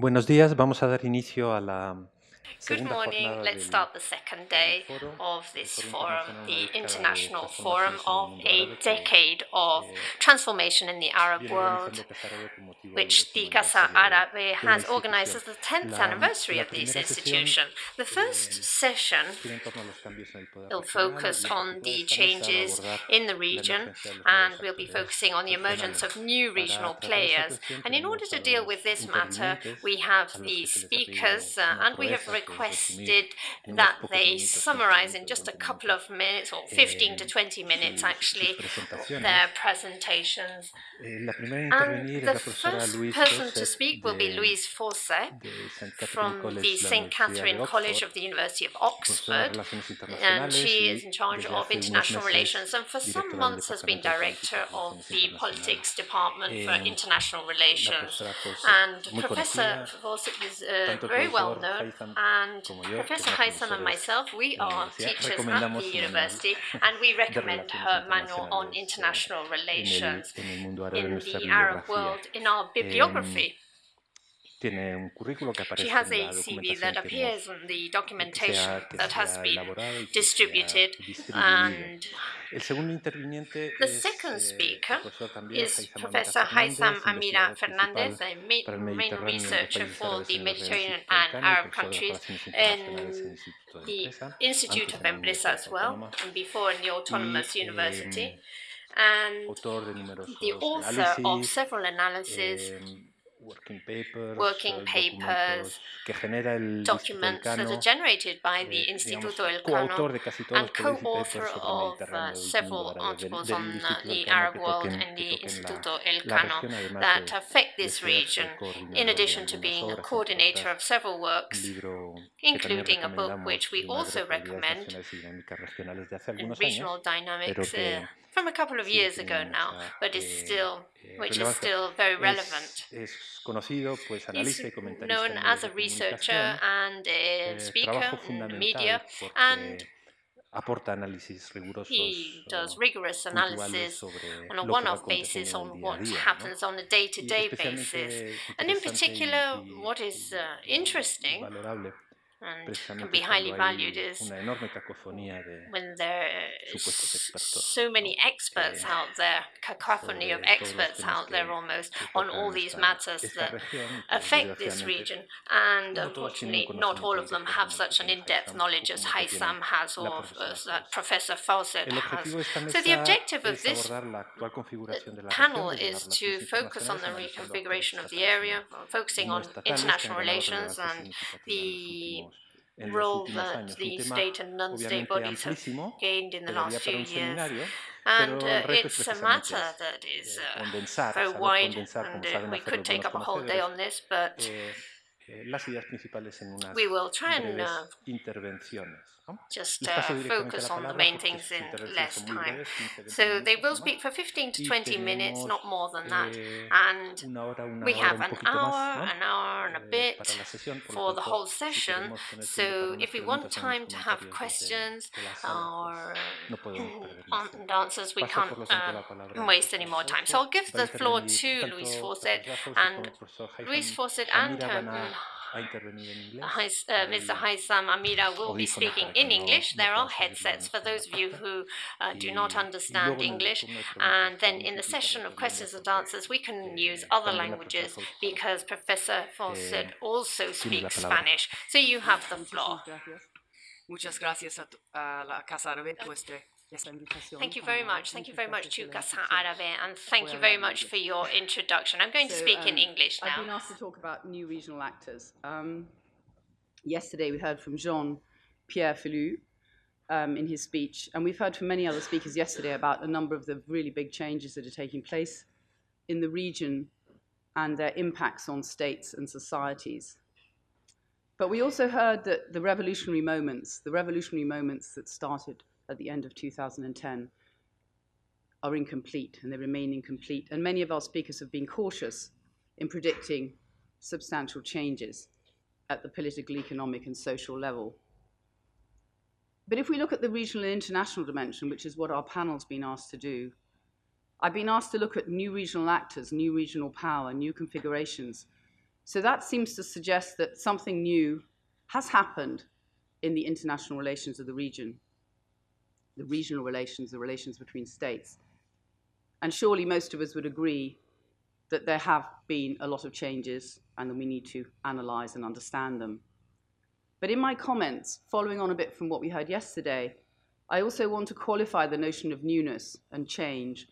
Buenos días, vamos a dar inicio a la Good morning. Let's start the second day of this forum, the International Forum of a Decade of Transformation in the Arab World, which the Casa Árabe has organized as the 10th anniversary of this institution. The first session will focus on the changes in the region, and we'll be focusing on the emergence of new regional players. And in order to deal with this matter, we have the speakers, uh, and we have requested that they summarize in just a couple of minutes, or 15 to 20 minutes actually, their presentations. And the first person to speak will be Louise Fawcett from the St. Catherine College of the University of Oxford, and she is in charge of international relations, and for some months has been director of the politics department for international relations. And Professor Fawcett is uh, very well known, and Professor Haizam and myself, we are teachers at the university, and we recommend her manual on international relations in the Arab world in our bibliography. She has a CV that appears in the documentation that has been distributed and the second speaker is Professor Haizam Amirah Fernandez, a main researcher for the Mediterranean and Arab countries in the Institute of Empresa as well, and before in the Autonomous University, and the author of several analyses working papers, working papers documents that are generated by the eh, Instituto Elcano and co-author of uh, several articles on uh, the Arab world and the Instituto Elcano that affect this region, in addition to being a coordinator of several works, including a book which we also recommend, Regional Dynamics, uh, from a couple of years ago now, but is eh, still, eh, which is still very relevant. He's analista y comentarista known as a researcher and a speaker in the media, and aporta análisis rigurosos he does rigorous analysis on a lo que va one-off basis on el día a what happens on a day-to-day Y basis. And in particular, what is uh, interesting and can be highly valued is una enorme cacofonía de when there expertos. so many experts eh, out there, cacophony of sobre todos los experts out there almost on all these matters that región, y que affect this region. And no todos tienen unfortunately, not all of them have such an in-depth knowledge as que has or as that Professor Fawcett has. objetivo de esta So the objective of this abordar la actual configuración de la panel is to focus on the reconfiguration of the area, focusing on estatales que han international relations and significativa en los the en role that the state and non-state bodies have gained in the last few years. And uh, it's a matter that is eh, uh, very wide, and uh, we could take up a whole day on this, but eh, eh, las ideas principales en unas we will try and breves intervenciones. ¿no? just uh, focus on the main things in less time. breves, 15, 20 So they will speak for 15 to 20 minutes, not more than that. eh, And una hora, una we have an hour, an hour and a Eh, bit para la sesión, por lo for the whole session. queremos tener tiempo para So if we want preguntas o unos time to have questions de la sala, or pues, no podemos perder on- más tiempo. and answers, we can't por lo tanto, la palabra al waste any more time. So I'll give the floor to Louise Fawcett and Louise Fawcett and um, a intervenir en inglés. Hais- uh, Mr. Haizam Amirah will be speaking in English. There are puedan seguirlo en headsets for those of you who uh, do not understand luego en el English. turno de preguntas And then in the session of questions and answers, we can eh, use other languages because Professor Fawcett eh, also speaks. Spanish. So you have the floor. Muchas gracias a, a la Casa Árabe por este- esta invitación. Thank you very much. Thank you very much to la Árabe and thank you very much for your introduction. I'm going to So, speak in um, English I've been asked to talk about new regional actors. Um, yesterday we heard from Jean Pierre Filiu um, in his speech, and we've heard from many other speakers yesterday about a number of the really big changes that are taking place in the region and their impacts on states and societies. But we also heard that the revolutionary moments, the revolutionary moments that started at the end of 2010, are incomplete and they remain incomplete. And many of our speakers have been cautious in predicting substantial changes at the political, economic, and social level. But if we look at the regional and international dimension, which is what our panel's been asked to do, I've been asked to look at new regional actors, new regional power, new configurations, So that seems to suggest that something new has happened in the international relations of the region, the regional relations, the relations between states. And surely most of us would agree that there have been a lot of changes and that we need to analyze and understand them. But in my comments, following on a bit from what we heard yesterday, I also want to qualify the notion of newness and change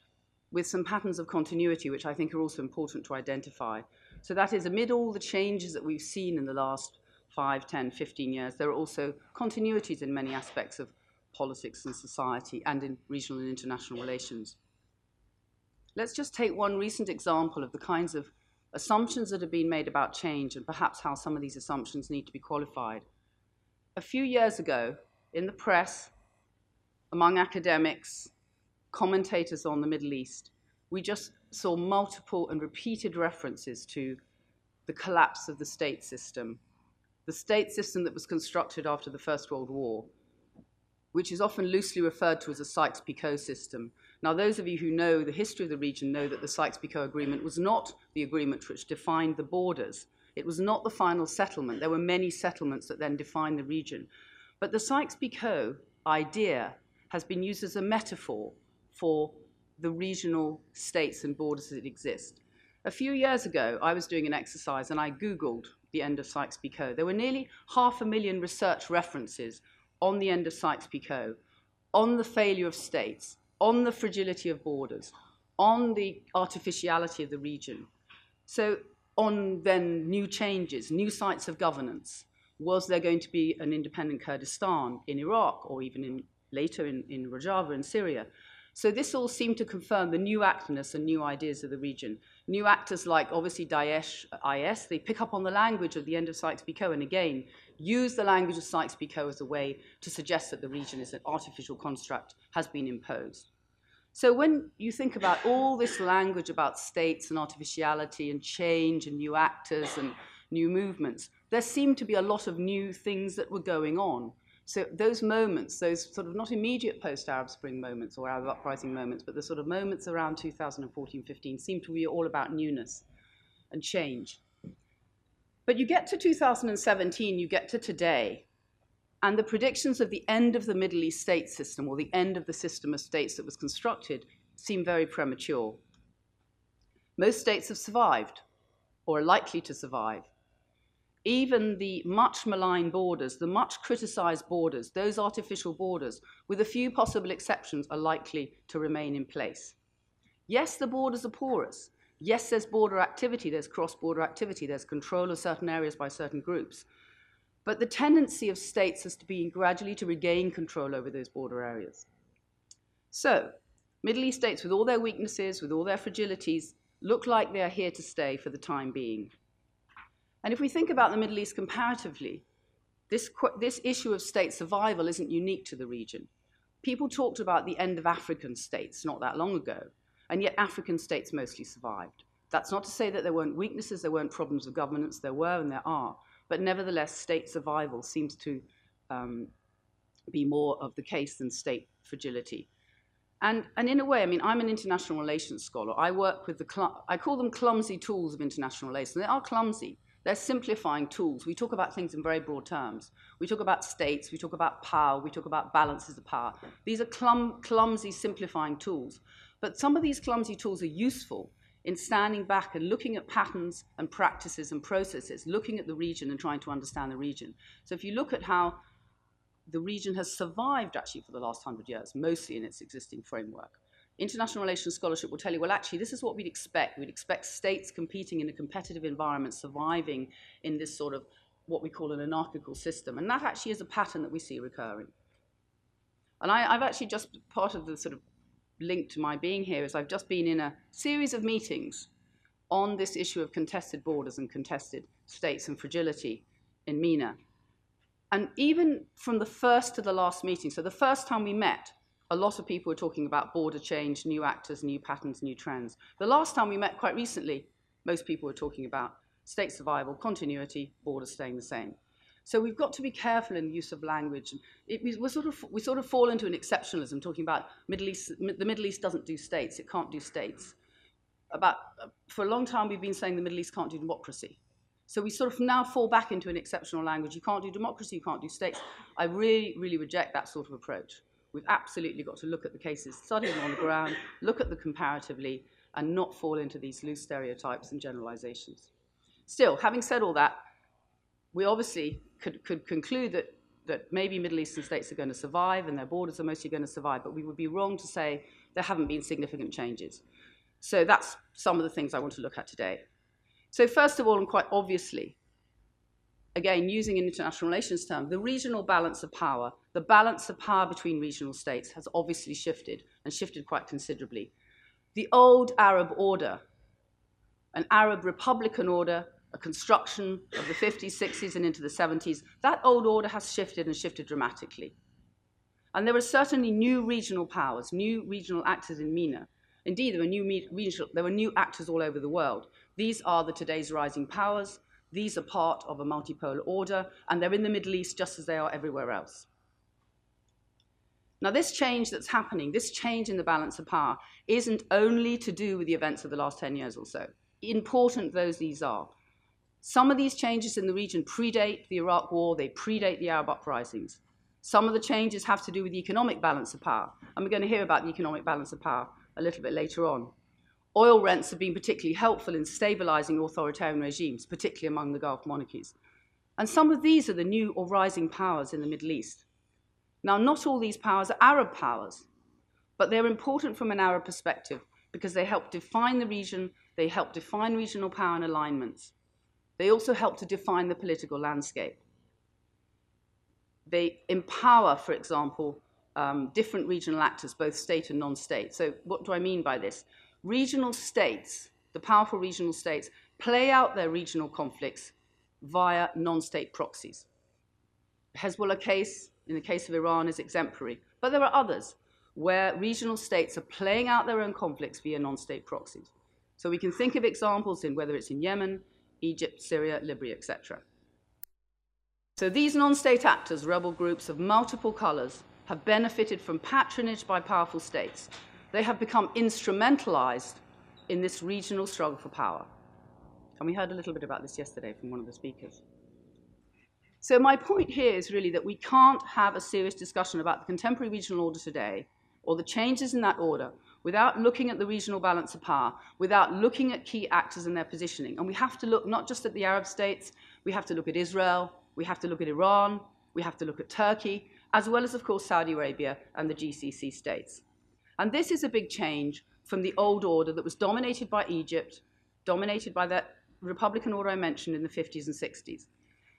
with some patterns of continuity, which I think are also important to identify. So that is, amid all the changes that we've seen in the last 5, 10, 15 years, there are also continuities in many aspects of politics and society and in regional and international relations. Let's just take one recent example of the kinds of assumptions that have been made about change and perhaps how some of these assumptions need to be qualified. A few years ago, in the press, among academics, commentators on the Middle East, we just saw multiple and repeated references to the collapse of the state system, the state system that was constructed after the First World War, which is often loosely referred to as a Sykes-Picot system. Now, those of you who know the history of the region know that the Sykes-Picot Agreement was not the agreement which defined the borders. It was not the final settlement. There were many settlements that then defined the region. But the Sykes-Picot idea has been used as a metaphor for the regional states and borders that exist. A few years ago, I was doing an exercise and I Googled the end of Sykes-Picot. There were nearly half a million research references on the end of Sykes-Picot, on the failure of states, on the fragility of borders, on the artificiality of the region. So on then new changes, new sites of governance. Was there going to be an independent Kurdistan in Iraq or even in, later in, in Rojava in Syria? So this all seemed to confirm the new actors and new ideas of the region. New actors like obviously Daesh, IS, they pick up on the language of the end of Sykes-Picot and again use the language of Sykes-Picot as a way to suggest that the region is an artificial construct has been imposed. So when you think about all this language about states and artificiality and change and new actors and new movements, there seemed to be a lot of new things that were going on. So those moments, those sort of not immediate post-Arab Spring moments or Arab uprising moments, but the sort of moments around 2014-15 seemed to be all about newness and change. But you get to 2017, you get to today, and the predictions of the end of the Middle East state system or the end of the system of states that was constructed seem very premature. Most states have survived or are likely to survive even the much maligned borders, the much criticized borders, those artificial borders, with a few possible exceptions, are likely to remain in place. Yes, the borders are porous. Yes, there's border activity, there's cross-border activity, there's control of certain areas by certain groups. But the tendency of states has to be gradually to regain control over those border areas. So, Middle East states, with all their weaknesses, with all their fragilities, look like they are here to stay for the time being. And if we think about the Middle East comparatively, this, this issue of state survival isn't unique to the region. People talked about the end of African states not that long ago, and yet African states mostly survived. That's not to say that there weren't weaknesses, there weren't problems of governance, there were and there are, but nevertheless, state survival seems to um, be more of the case than state fragility. And, and in a way, I mean, I'm an international relations scholar. I work with the, I call them clumsy tools of international relations. They are clumsy. They're simplifying tools. We talk about things in very broad terms. We talk about states, we talk about power, we talk about balances of power. These are clum clumsy, simplifying tools. But some of these clumsy tools are useful in standing back and looking at patterns and practices and processes, looking at the region and trying to understand the region. So if you look at how the region has survived actually for the last hundred years, mostly in its existing framework, international relations scholarship will tell you, well, actually, this is what we'd expect. We'd expect states competing in a competitive environment, surviving in this sort of what we call an anarchical system. And that actually is a pattern that we see recurring. And I, have actually just, part of the sort of link to my being here is I've just been in a series of meetings on this issue of contested borders and contested states and fragility in MENA. And even from the first to the last meeting, so the first time we met, a lot of people were talking about border change, new actors, new patterns, new trends. The last time we met quite recently, most people were talking about state survival, continuity, borders staying the same. So we've got to be careful in the use of language. It, we, we, sort of, we sort of fall into an exceptionalism, talking about Middle East, the Middle East doesn't do states, it can't do states. About, for a long time we've been saying the Middle East can't do democracy. So we sort of now fall back into an exceptional language. You can't do democracy, you can't do states. I really, really reject that sort of approach. We've absolutely got to look at the cases, study them on the ground, look at them comparatively, and not fall into these loose stereotypes and generalizations. Still, having said all that, we obviously could, could conclude that, that maybe Middle Eastern states are going to survive and their borders are mostly going to survive, but we would be wrong to say there haven't been significant changes. So that's some of the things I want to look at today. So first of all, and quite obviously, again, using an international relations term, the regional balance of power, the balance of power between regional states has obviously shifted and shifted quite considerably. The old Arab order, an Arab republican order, a construction of the 50s, 60s, and into the 70s, that old order has shifted and shifted dramatically. And there are certainly new regional powers, new regional actors in MENA. Indeed, there were new, regional, there were new actors all over the world. These are the today's rising powers. These are part of a multipolar order, and they're in the Middle East just as they are everywhere else. Now, this change that's happening, this change in the balance of power, isn't only to do with the events of the last 10 years or so. Important though these are. Some of these changes in the region predate the Iraq War, they predate the Arab uprisings. Some of the changes have to do with the economic balance of power, and we're going to hear about the economic balance of power a little bit later on. Oil rents have been particularly helpful in stabilizing authoritarian regimes, particularly among the Gulf monarchies. And some of these are the new or rising powers in the Middle East. Now, not all these powers are Arab powers, but they're important from an Arab perspective because they help define the region, they help define regional power and alignments. They also help to define the political landscape. They empower, for example, um, different regional actors, both state and non-state. So what do I mean by this? Regional states, the powerful regional states, play out their regional conflicts via non-state proxies. Hezbollah case, in the case of Iran, is exemplary. But there are others where regional states are playing out their own conflicts via non-state proxies. So we can think of examples in whether it's in Yemen, Egypt, Syria, Libya, etc. So these non-state actors, rebel groups of multiple colors, have benefited from patronage by powerful states. They have become instrumentalized in this regional struggle for power. And we heard a little bit about this yesterday from one of the speakers. So my point here is really that we can't have a serious discussion about the contemporary regional order today or the changes in that order without looking at the regional balance of power, without looking at key actors and their positioning. And we have to look not just at the Arab states, we have to look at Israel, we have to look at Iran, we have to look at Turkey, as well as, of course, Saudi Arabia and the GCC states. And this is a big change from the old order that was dominated by Egypt, dominated by that Republican order I mentioned in the 50s and 60s.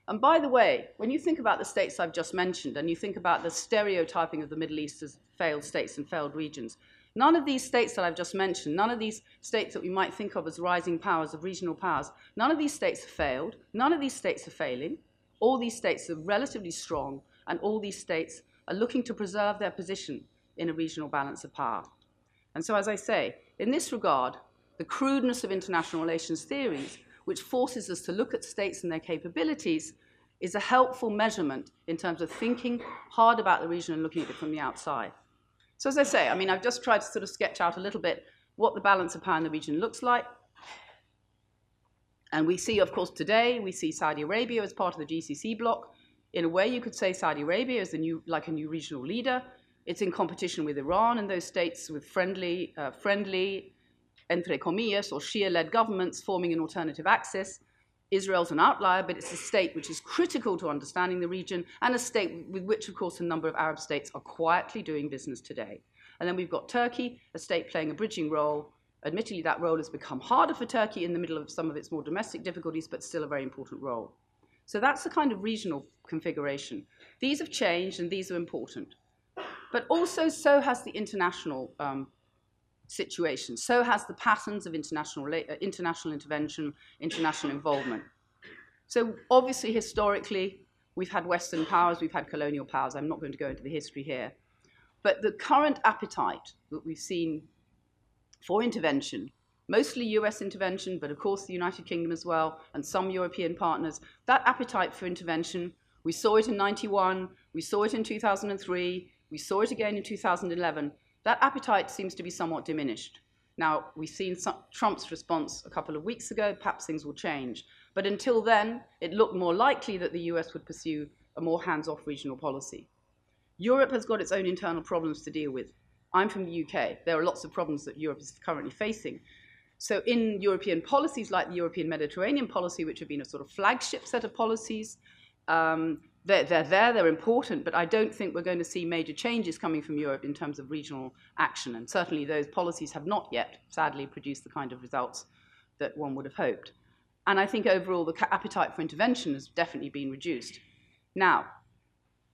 And by the way, when you think about the states I've just mentioned, and you think about the stereotyping of the Middle East as failed states and failed regions, none of these states that I've just mentioned, none of these states that we might think of as rising powers, of regional powers, none of these states have failed, none of these states are failing. All these states are relatively strong and all these states are looking to preserve their position in a regional balance of power. And so, as I say, in this regard, the crudeness of international relations theories, which forces us to look at states and their capabilities, is a helpful measurement in terms of thinking hard about the region and looking at it from the outside. So as I say, I mean, I've just tried to sort of sketch out a little bit what the balance of power in the region looks like. And we see, of course, today, we see Saudi Arabia as part of the GCC bloc, in a way, you could say Saudi Arabia is a new, like a new regional leader. It's in competition with Iran and those states with friendly, uh, friendly, entre comillas, or Shia-led governments forming an alternative axis. Israel's an outlier, but it's a state which is critical to understanding the region and a state with which, of course, a number of Arab states are quietly doing business today. And then we've got Turkey, a state playing a bridging role. Admittedly, that role has become harder for Turkey in the middle of some of its more domestic difficulties, but still a very important role. So that's the kind of regional configuration. These have changed and these are important. But also, so has the international um, situation. So has the patterns of international, uh, international intervention, international involvement. So obviously, historically, we've had Western powers, we've had colonial powers. I'm not going to go into the history here. But the current appetite that we've seen for intervention mostly US intervention, but of course the United Kingdom as well, and some European partners, that appetite for intervention, we saw it in 91, we saw it in 2003, we saw it again in 2011, that appetite seems to be somewhat diminished. Now, we've seen some, Trump's response a couple of weeks ago. Perhaps things will change. But until then, it looked more likely that the US would pursue a more hands off regional policy. Europe has got its own internal problems to deal with. I'm from the UK. There are lots of problems that Europe is currently facing. So, in European policies like the European Mediterranean policy, which have been a sort of flagship set of policies, um, they're, they're there, they're important, but I don't think we're going to see major changes coming from Europe in terms of regional action. And certainly those policies have not yet, sadly, produced the kind of results that one would have hoped. And I think overall the appetite for intervention has definitely been reduced. Now,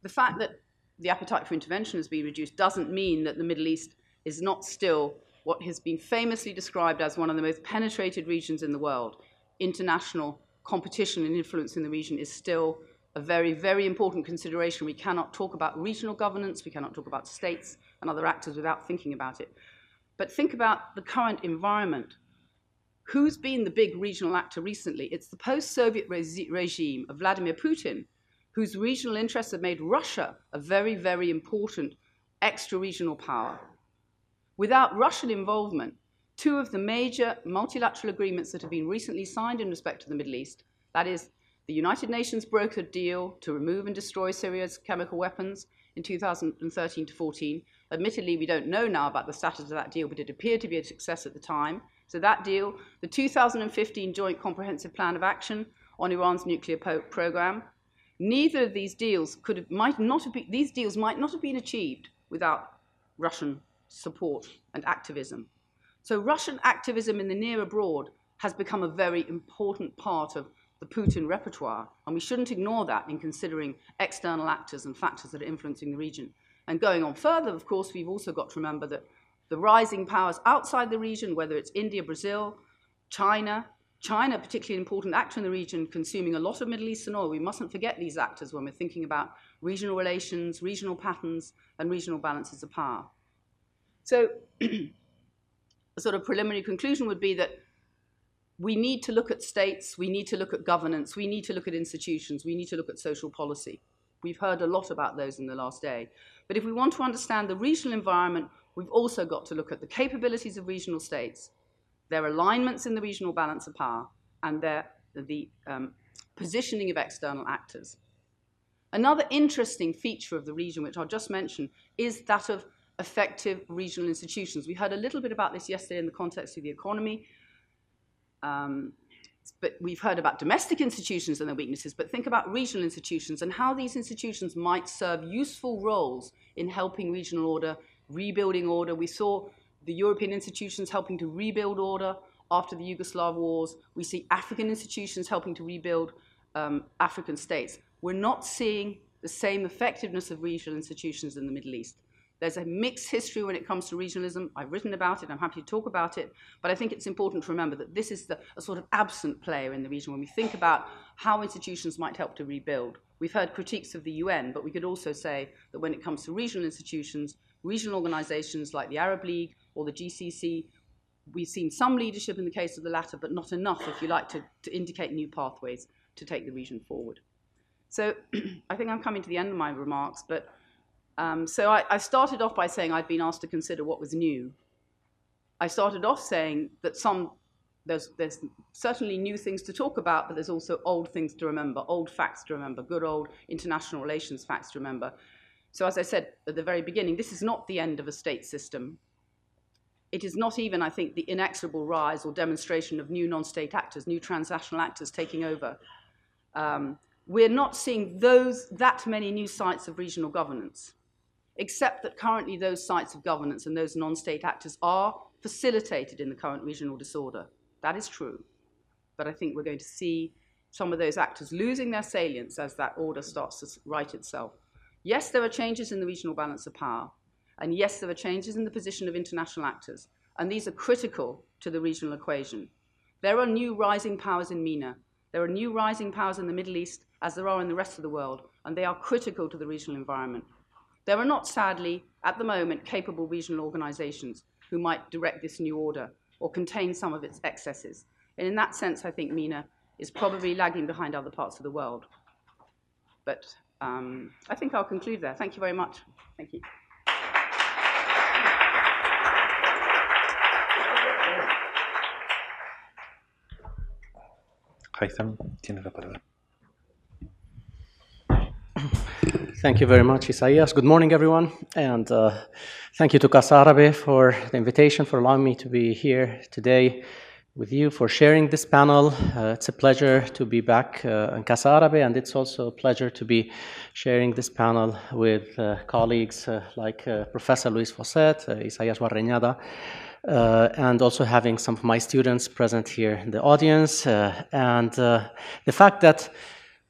the fact that the appetite for intervention has been reduced doesn't mean that the Middle East is not still what has been famously described as one of the most penetrated regions in the world. International competition and influence in the region is still a very, very important consideration. We cannot talk about regional governance, we cannot talk about states and other actors without thinking about it. But think about the current environment. Who's been the big regional actor recently? It's the post Soviet re- regime of Vladimir Putin, whose regional interests have made Russia a very, very important extra regional power. Without Russian involvement, two of the major multilateral agreements that have been recently signed in respect to the Middle East, that is, the United Nations brokered a deal to remove and destroy Syria's chemical weapons in 2013 to 14. Admittedly, we don't know now about the status of that deal, but it appeared to be a success at the time. So that deal, the 2015 Joint Comprehensive Plan of Action on Iran's nuclear program, neither of these deals could have, might not have been, these deals might not have been achieved without Russian support and activism. So Russian activism in the near abroad has become a very important part of the Putin repertoire, and we shouldn't ignore that in considering external actors and factors that are influencing the region. And going on further, of course, we've also got to remember that the rising powers outside the region, whether it's India, Brazil, China, China, particularly an important actor in the region, consuming a lot of Middle Eastern oil. We mustn't forget these actors when we're thinking about regional relations, regional patterns, and regional balances of power. So, a sort of preliminary conclusion would be that we need to look at states, we need to look at governance, we need to look at institutions, we need to look at social policy. We've heard a lot about those in the last day. But if we want to understand the regional environment, we've also got to look at the capabilities of regional states, their alignments in the regional balance of power, and their, the um, positioning of external actors. Another interesting feature of the region, which I'll just mention, is that of effective regional institutions. We heard a little bit about this yesterday in the context of the economy. Um, but we've heard about domestic institutions and their weaknesses, but think about regional institutions and how these institutions might serve useful roles in helping regional order, rebuilding order. We saw the European institutions helping to rebuild order after the Yugoslav wars. We see African institutions helping to rebuild um, African states. We're not seeing the same effectiveness of regional institutions in the Middle East. There's a mixed history when it comes to regionalism. I've written about it, I'm happy to talk about it, but I think it's important to remember that this is the, a sort of absent player in the region when we think about how institutions might help to rebuild. We've heard critiques of the UN, but we could also say that when it comes to regional institutions, regional organizations like the Arab League or the GCC, we've seen some leadership in the case of the latter, but not enough, if you like, to, to indicate new pathways to take the region forward. So I think I'm coming to the end of my remarks, but um, so I, I started off by saying I'd been asked to consider what was new. I started off saying that some there's, there's certainly new things to talk about, but there's also old things to remember, old facts to remember, good old international relations facts to remember. So, as I said at the very beginning, this is not the end of a state system. It is not even, I think, the inexorable rise or demonstration of new non state actors, new transnational actors taking over. Um, we're not seeing those, that many new sites of regional governance except that currently those sites of governance and those non-state actors are facilitated in the current regional disorder. That is true. But I think we're going to see some of those actors losing their salience as that order starts to right itself. Yes, there are changes in the regional balance of power. And yes, there are changes in the position of international actors. And these are critical to the regional equation. There are new rising powers in MENA. There are new rising powers in the Middle East, as there are in the rest of the world. And they are critical to the regional environment. There are not, sadly, at the moment, capable regional organisations who might direct this new order or contain some of its excesses. And in that sense, I think MENA is probably lagging behind other parts of the world. But um, I think I'll conclude there. Thank you very much. Thank you. Haizam tiene la palabra. Thank you very much, Isaias. Good morning, everyone. And uh, thank you to Casa Arabe for the invitation, for allowing me to be here today with you, for sharing this panel. Uh, it's a pleasure to be back uh, in Casa Arabe, and it's also a pleasure to be sharing this panel with uh, colleagues uh, like uh, Professor Louise Fawcett, Isaias Barreñada, and also having some of my students present here in the audience. and the fact that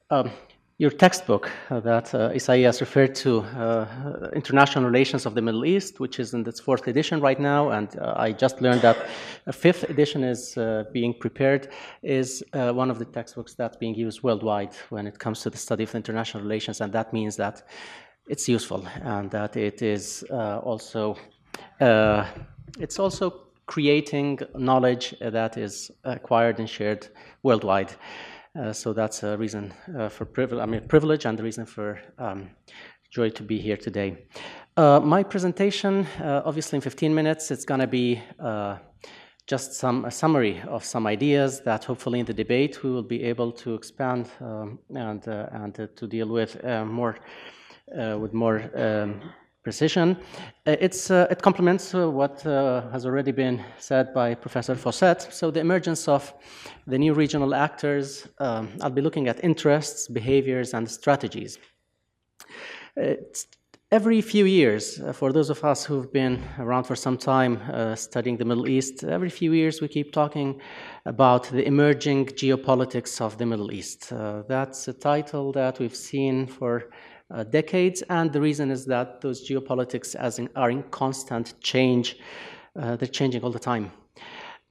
um, your textbook uh, that uh, Isaias referred to, uh, International Relations of the Middle East, which is in its fourth edition right now, and uh, I just learned that a fifth edition is uh, being prepared, is uh, one of the textbooks that's being used worldwide when it comes to the study of international relations, and that means that it's useful and that it is also it's also creating knowledge that is acquired and shared worldwide. Uh, so that's a reason uh, for privilege, I mean, privilege and the reason for um, joy to be here today. Uh, my presentation, uh, obviously in 15 minutes, it's going to be uh, just some a summary of some ideas that hopefully in the debate we will be able to expand um, and, and to deal with more with more um, precision. Uh, it's, uh, it complements uh, what has already been said by Professor Fawcett. So the emergence of the new regional actors, um, I'll be looking at interests, behaviors, and strategies. It's every few years, uh, for those of us who've been around for some time uh, studying the Middle East, every few years we keep talking about the emerging geopolitics of the Middle East. Uh, that's a title that we've seen for uh, decades, and the reason is that those geopolitics in, are in constant change. Uh, they're changing all the time.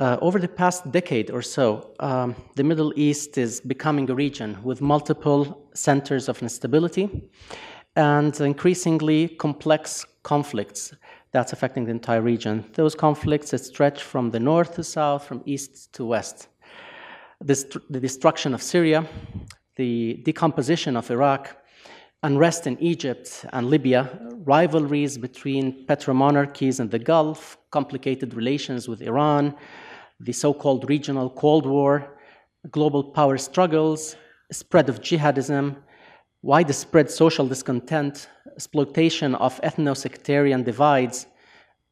Uh, over the past decade or so, um, the Middle East is becoming a region with multiple centers of instability and increasingly complex conflicts that's affecting the entire region. Those conflicts that stretch from the north to south, from east to west. This, the destruction of Syria, the decomposition of Iraq, unrest in Egypt and Libya, rivalries between petromonarchies in the Gulf, complicated relations with Iran, the so called regional Cold War, global power struggles, spread of jihadism, widespread social discontent, exploitation of ethno sectarian divides,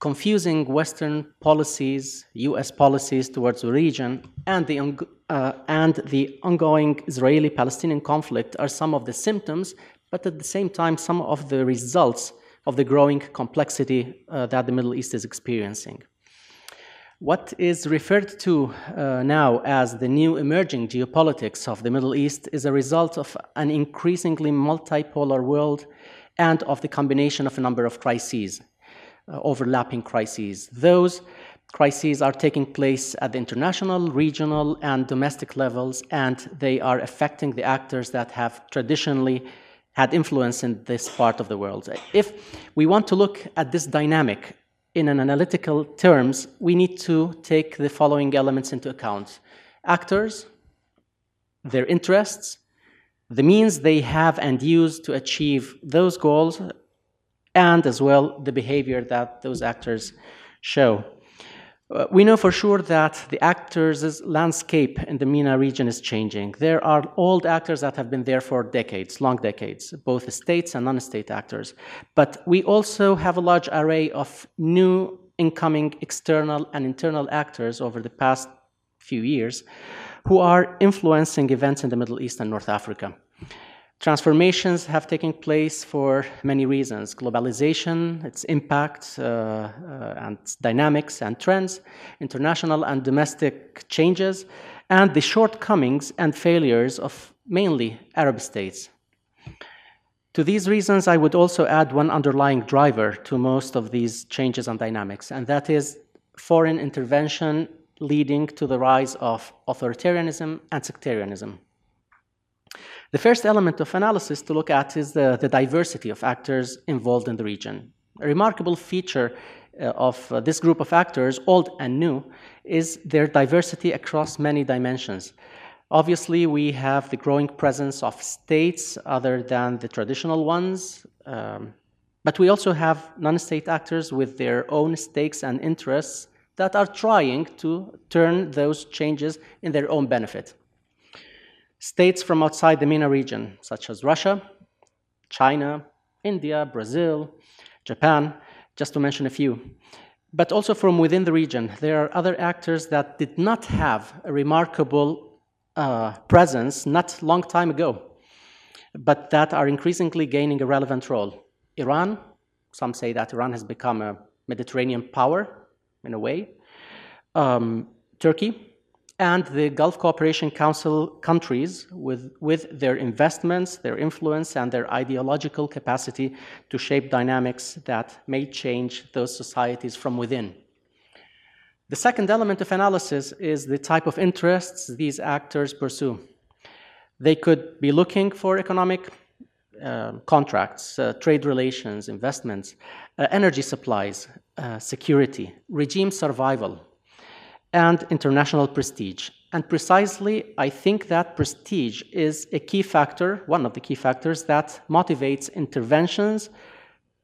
confusing Western policies, US policies towards the region, and the, uh, and the ongoing Israeli Palestinian conflict are some of the symptoms, but at the same time, some of the results of the growing complexity uh, that the Middle East is experiencing. What is referred to uh, now as the new emerging geopolitics of the Middle East is a result of an increasingly multipolar world and of the combination of a number of crises, uh, overlapping crises. Those crises are taking place at the international, regional, and domestic levels, and they are affecting the actors that have traditionally had influence in this part of the world. If we want to look at this dynamic in an analytical terms, we need to take the following elements into account. Actors, their interests, the means they have and use to achieve those goals, and as well the behavior that those actors show. Uh, we know for sure that the actors' landscape in the MENA region is changing. There are old actors that have been there for decades, long decades, both states and non-state actors. But we also have a large array of new incoming external and internal actors over the past few years who are influencing events in the Middle East and North Africa. Transformations have taken place for many reasons globalization, its impact uh, uh, and dynamics and trends, international and domestic changes, and the shortcomings and failures of mainly Arab states. To these reasons, I would also add one underlying driver to most of these changes and dynamics, and that is foreign intervention leading to the rise of authoritarianism and sectarianism. The first element of analysis to look at is the, the diversity of actors involved in the region. A remarkable feature uh, of uh, this group of actors, old and new, is their diversity across many dimensions. Obviously, we have the growing presence of states other than the traditional ones, um, but we also have non state actors with their own stakes and interests that are trying to turn those changes in their own benefit. States from outside the MENA region, such as Russia, China, India, Brazil, Japan, just to mention a few. But also from within the region, there are other actors that did not have a remarkable uh, presence not long time ago, but that are increasingly gaining a relevant role. Iran, some say that Iran has become a Mediterranean power in a way. Um, Turkey, and the Gulf Cooperation Council countries with, with their investments, their influence, and their ideological capacity to shape dynamics that may change those societies from within. The second element of analysis is the type of interests these actors pursue. They could be looking for economic uh, contracts, uh, trade relations, investments, uh, energy supplies, uh, security, regime survival, and international prestige. And precisely, I think that prestige is a key factor, one of the key factors that motivates interventions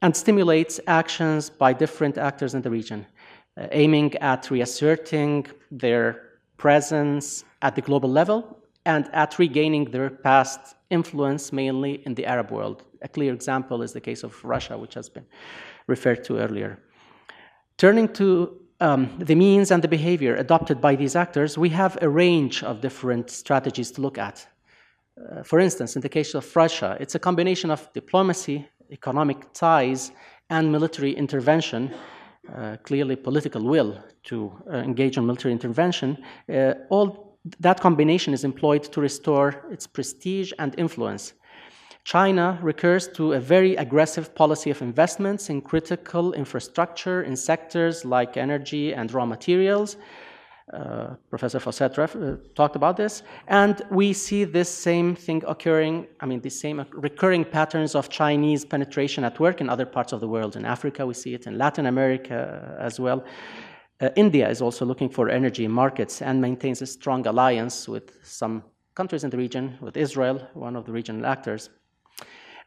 and stimulates actions by different actors in the region, uh, aiming at reasserting their presence at the global level and at regaining their past influence, mainly in the Arab world. A clear example is the case of Russia, which has been referred to earlier. Turning to um, the means and the behavior adopted by these actors, we have a range of different strategies to look at. Uh, for instance, in the case of Russia, it's a combination of diplomacy, economic ties, and military intervention, uh, clearly political will to uh, engage in military intervention. Uh, all that combination is employed to restore its prestige and influence. China recurs to a very aggressive policy of investments in critical infrastructure in sectors like energy and raw materials. Uh, Professor Fawcett uh, talked about this. And we see this same thing occurring, I mean, the same recurring patterns of Chinese penetration at work in other parts of the world. In Africa, we see it in Latin America as well. Uh, India is also looking for energy markets and maintains a strong alliance with some countries in the region, with Israel, one of the regional actors.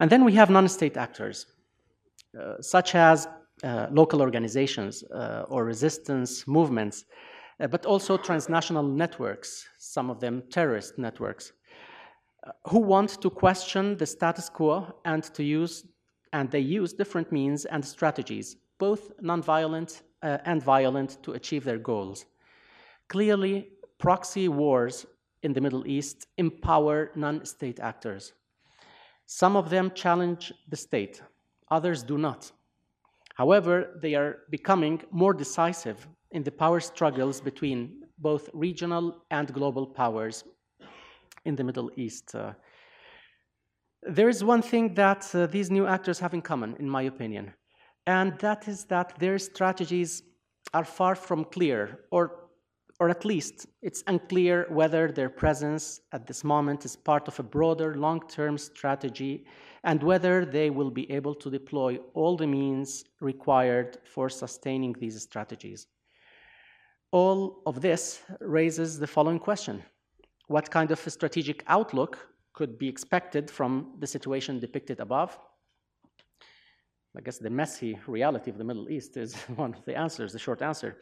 And then we have non-state actors, uh, such as uh, local organizations uh, or resistance movements, uh, but also transnational networks, some of them terrorist networks, uh, who want to question the status quo and to use, and they use different means and strategies, both nonviolent and violent, to achieve their goals. Clearly, proxy wars in the Middle East empower non-state actors. Some of them challenge the state, others do not. However, they are becoming more decisive in the power struggles between both regional and global powers in the Middle East. Uh, there is one thing that uh, these new actors have in common, in my opinion, and that is that their strategies are far from clear, or or at least it's unclear whether their presence at this moment is part of a broader long term strategy and whether they will be able to deploy all the means required for sustaining these strategies. All of this raises the following question What kind of strategic outlook could be expected from the situation depicted above? I guess the messy reality of the Middle East is one of the answers, the short answer.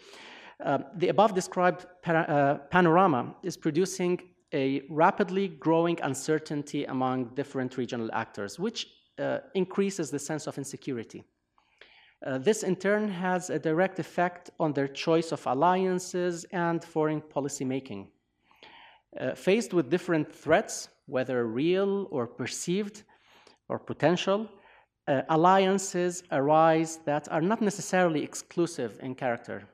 Um, the above described uh, panorama is producing a rapidly growing uncertainty among different regional actors, which uh, increases the sense of insecurity. Uh, this in turn has a direct effect on their choice of alliances and foreign policy making. Uh, faced with different threats, whether real or perceived or potential, uh, alliances arise that are not necessarily exclusive in character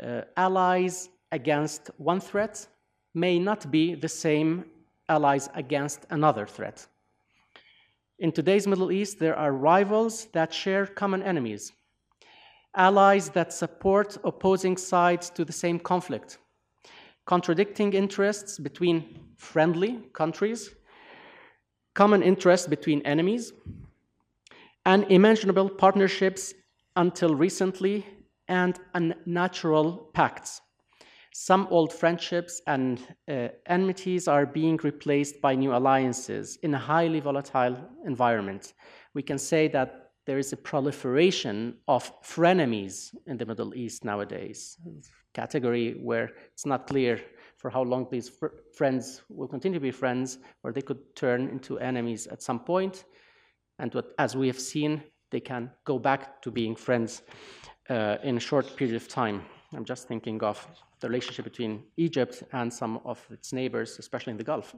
Uh, allies against one threat may not be the same allies against another threat. In today's Middle East, there are rivals that share common enemies, allies that support opposing sides to the same conflict, contradicting interests between friendly countries, common interests between enemies, and imaginable partnerships until recently and unnatural pacts. Some old friendships and uh, enmities are being replaced by new alliances in a highly volatile environment. We can say that there is a proliferation of frenemies in the Middle East nowadays, category where it's not clear for how long these fr friends will continue to be friends, or they could turn into enemies at some point. And what, as we have seen, they can go back to being friends uh, in a short period of time. I'm just thinking of the relationship between Egypt and some of its neighbors, especially in the Gulf.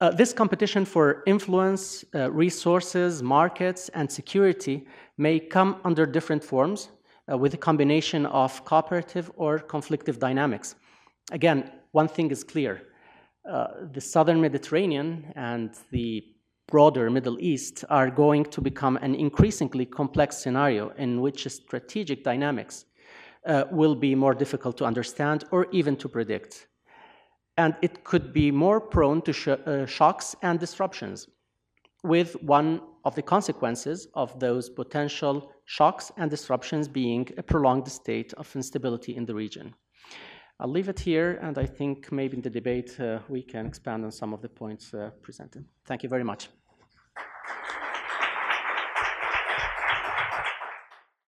Uh, this competition for influence, uh, resources, markets, and security may come under different forms uh, with a combination of cooperative or conflictive dynamics. Again, one thing is clear. Uh, the southern Mediterranean and the broader Middle East are going to become an increasingly complex scenario in which strategic dynamics uh, will be more difficult to understand or even to predict. And it could be more prone to sh uh, shocks and disruptions, with one of the consequences of those potential shocks and disruptions being a prolonged state of instability in the region. I'll leave it here, and I think maybe in the debate uh, we can expand on some of the points uh, presented. Thank you very much.